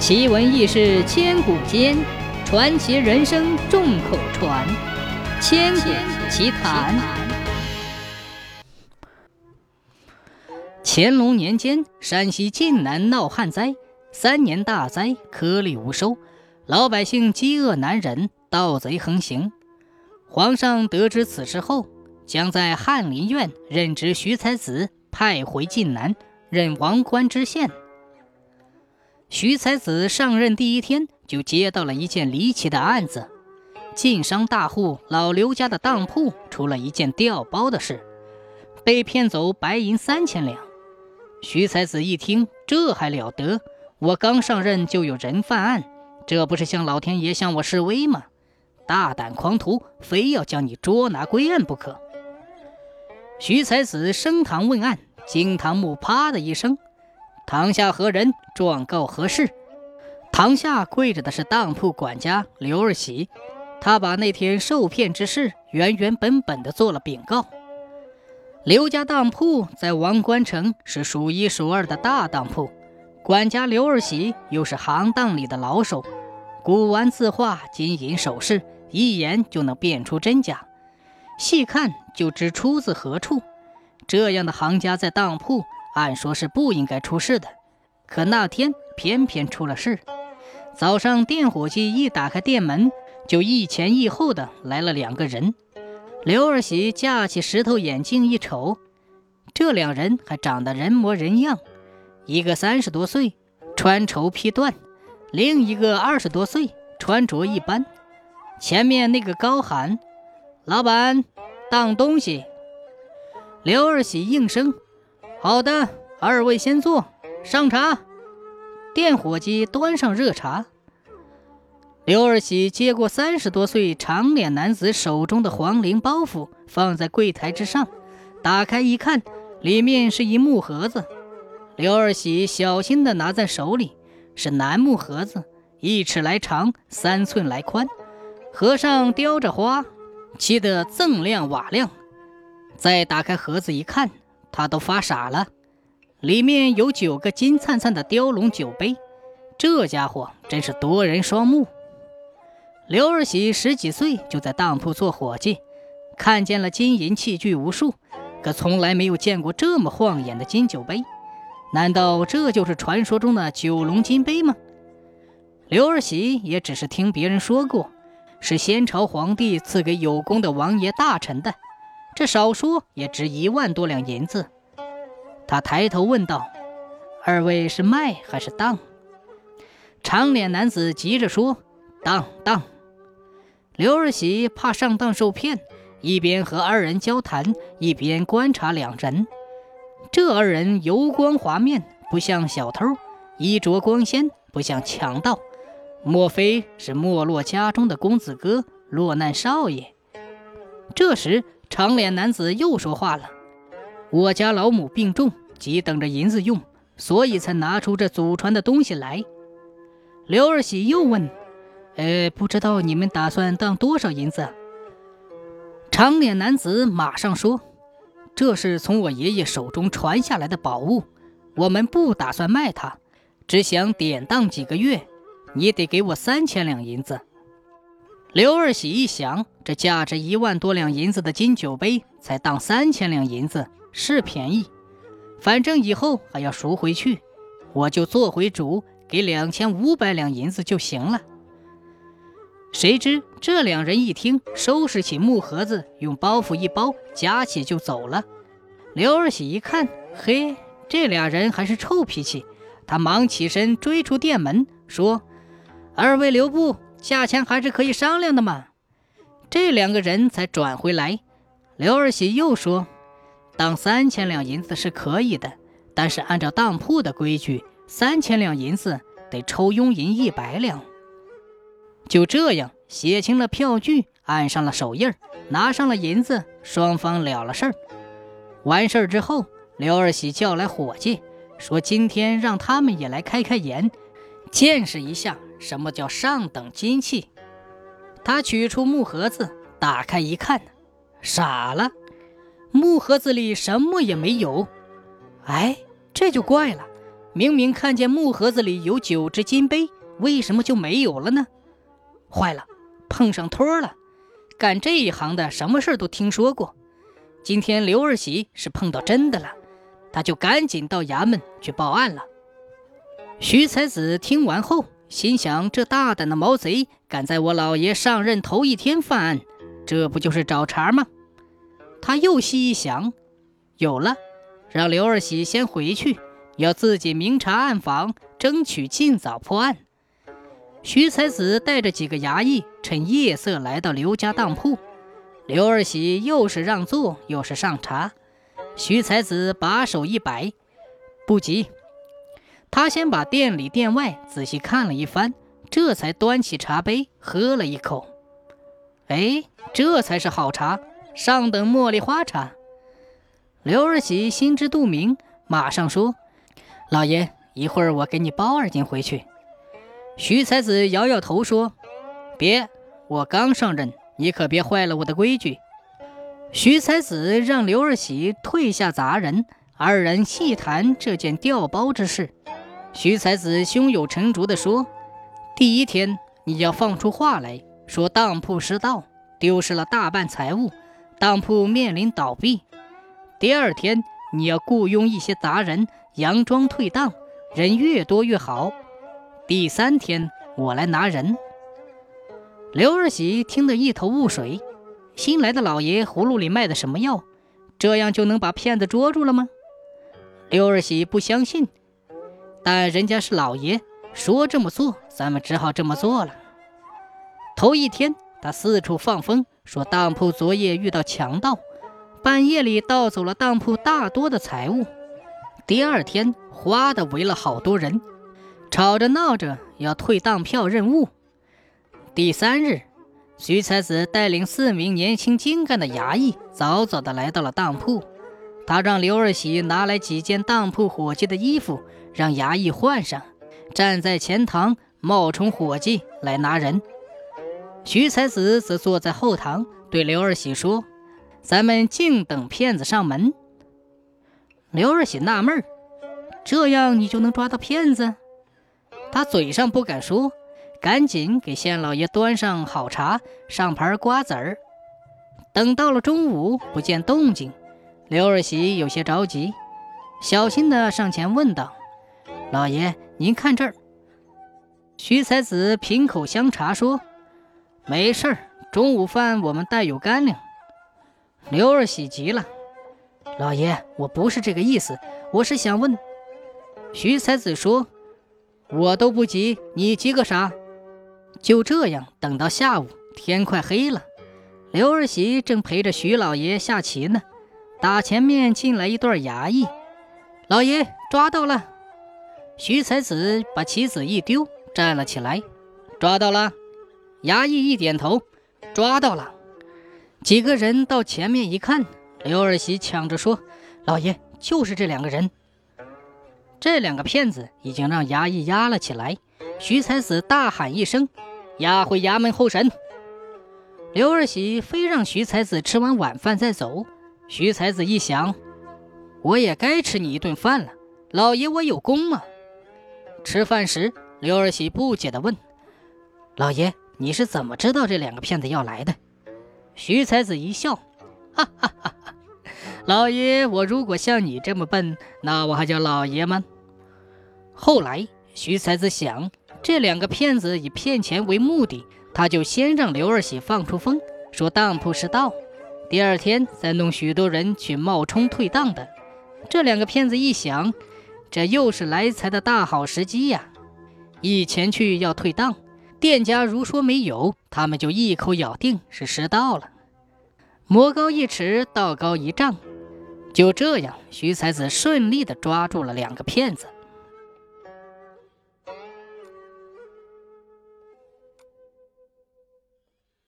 奇闻异事千古间，传奇人生众口传。千古奇谈。乾隆年间，山西晋南闹旱灾，三年大灾，颗粒无收，老百姓饥饿难忍，盗贼横行。皇上得知此事后，将在翰林院任职徐才子派回晋南，任王官知县。徐才子上任第一天，就接到了一件离奇的案子：晋商大户老刘家的当铺出了一件调包的事，被骗走白银三千两。徐才子一听，这还了得！我刚上任就有人犯案，这不是向老天爷向我示威吗？大胆狂徒，非要将你捉拿归案不可！徐才子升堂问案，惊堂木啪的一声。堂下何人？状告何事？堂下跪着的是当铺管家刘二喜，他把那天受骗之事原原本本的做了禀告。刘家当铺在王官城是数一数二的大当铺，管家刘二喜又是行当里的老手，古玩字画、金银首饰，一眼就能辨出真假，细看就知出自何处。这样的行家在当铺。按说是不应该出事的，可那天偏偏出了事。早上，电火器一打开店门，就一前一后的来了两个人。刘二喜架起石头眼镜一瞅，这两人还长得人模人样，一个三十多岁，穿绸披缎；另一个二十多岁，穿着一般。前面那个高喊：“老板，当东西。”刘二喜应声。好的，二位先坐，上茶。店伙计端上热茶。刘二喜接过三十多岁长脸男子手中的黄绫包袱，放在柜台之上，打开一看，里面是一木盒子。刘二喜小心地拿在手里，是楠木盒子，一尺来长，三寸来宽，盒上雕着花，漆得锃亮瓦亮。再打开盒子一看。他都发傻了，里面有九个金灿灿的雕龙酒杯，这家伙真是夺人双目。刘二喜十几岁就在当铺做伙计，看见了金银器具无数，可从来没有见过这么晃眼的金酒杯。难道这就是传说中的九龙金杯吗？刘二喜也只是听别人说过，是先朝皇帝赐给有功的王爷大臣的。这少说也值一万多两银子。他抬头问道：“二位是卖还是当？”长脸男子急着说：“当当。”刘二喜怕上当受骗，一边和二人交谈，一边观察两人。这二人油光滑面，不像小偷；衣着光鲜，不像强盗。莫非是没落家中的公子哥、落难少爷？这时。长脸男子又说话了：“我家老母病重，急等着银子用，所以才拿出这祖传的东西来。”刘二喜又问：“呃，不知道你们打算当多少银子？”长脸男子马上说：“这是从我爷爷手中传下来的宝物，我们不打算卖它，只想典当几个月。你得给我三千两银子。”刘二喜一想，这价值一万多两银子的金酒杯，才当三千两银子，是便宜。反正以后还要赎回去，我就做回主，给两千五百两银子就行了。谁知这两人一听，收拾起木盒子，用包袱一包，夹起就走了。刘二喜一看，嘿，这俩人还是臭脾气。他忙起身追出店门，说：“二位留步。”价钱还是可以商量的嘛。这两个人才转回来，刘二喜又说：“当三千两银子是可以的，但是按照当铺的规矩，三千两银子得抽佣银一百两。”就这样写清了票据，按上了手印拿上了银子，双方了了事儿。完事儿之后，刘二喜叫来伙计，说：“今天让他们也来开开眼，见识一下。”什么叫上等金器？他取出木盒子，打开一看，傻了。木盒子里什么也没有。哎，这就怪了。明明看见木盒子里有九只金杯，为什么就没有了呢？坏了，碰上托了！干这一行的，什么事都听说过。今天刘二喜是碰到真的了，他就赶紧到衙门去报案了。徐才子听完后，心想：这大胆的毛贼，敢在我老爷上任头一天犯案，这不就是找茬吗？他又细一想，有了，让刘二喜先回去。要自己明察暗访，争取尽早破案。徐才子带着几个衙役，趁夜色来到刘家当铺。刘二喜又是让座，又是上茶。徐才子把手一摆，不急。他先把店里店外仔细看了一番，这才端起茶杯喝了一口。哎，这才是好茶，上等茉莉花茶。刘二喜心知肚明，马上说。老爷，一会儿我给你包二斤回去。徐才子摇摇头说：“别，我刚上任，你可别坏了我的规矩。”徐才子让刘二喜退下杂人，二人细谈这件调包之事。徐才子胸有成竹地说：“第一天你要放出话来说当铺失盗，丢失了大半财物，当铺面临倒闭。第二天你要雇佣一些杂人。”佯装退档，人越多越好。第三天我来拿人。刘二喜听得一头雾水，新来的老爷葫芦里卖的什么药？这样就能把骗子捉住了吗？刘二喜不相信，但人家是老爷，说这么做，咱们只好这么做了。头一天，他四处放风，说当铺昨夜遇到强盗，半夜里盗走了当铺大多的财物。第二天，哗的围了好多人，吵着闹着要退当票认物。第三日，徐才子带领四名年轻精干的衙役，早早的来到了当铺。他让刘二喜拿来几件当铺伙计的衣服，让衙役换上，站在前堂冒充伙计来拿人。徐才子则坐在后堂，对刘二喜说：“咱们静等骗子上门。”刘二喜纳闷儿，这样你就能抓到骗子？他嘴上不敢说，赶紧给县老爷端上好茶，上盘瓜子儿。等到了中午，不见动静，刘二喜有些着急，小心的上前问道：“老爷，您看这儿。”徐才子品口香茶说：“没事儿，中午饭我们带有干粮。”刘二喜急了。老爷，我不是这个意思，我是想问。徐才子说：“我都不急，你急个啥？”就这样，等到下午，天快黑了，刘二喜正陪着徐老爷下棋呢。打前面进来一对衙役，老爷抓到了。徐才子把棋子一丢，站了起来，抓到了。衙役一点头，抓到了。几个人到前面一看。刘二喜抢着说：“老爷，就是这两个人。这两个骗子已经让衙役押了起来。”徐才子大喊一声：“押回衙门候审！”刘二喜非让徐才子吃完晚饭再走。徐才子一想：“我也该吃你一顿饭了，老爷，我有功吗？”吃饭时，刘二喜不解地问：“老爷，你是怎么知道这两个骗子要来的？”徐才子一笑。哈哈哈！哈老爷，我如果像你这么笨，那我还叫老爷吗？后来，徐才子想，这两个骗子以骗钱为目的，他就先让刘二喜放出风，说当铺是盗，第二天再弄许多人去冒充退档的。这两个骗子一想，这又是来财的大好时机呀！一前去要退档，店家如说没有，他们就一口咬定是失盗了。魔高一尺，道高一丈，就这样，徐才子顺利地抓住了两个骗子。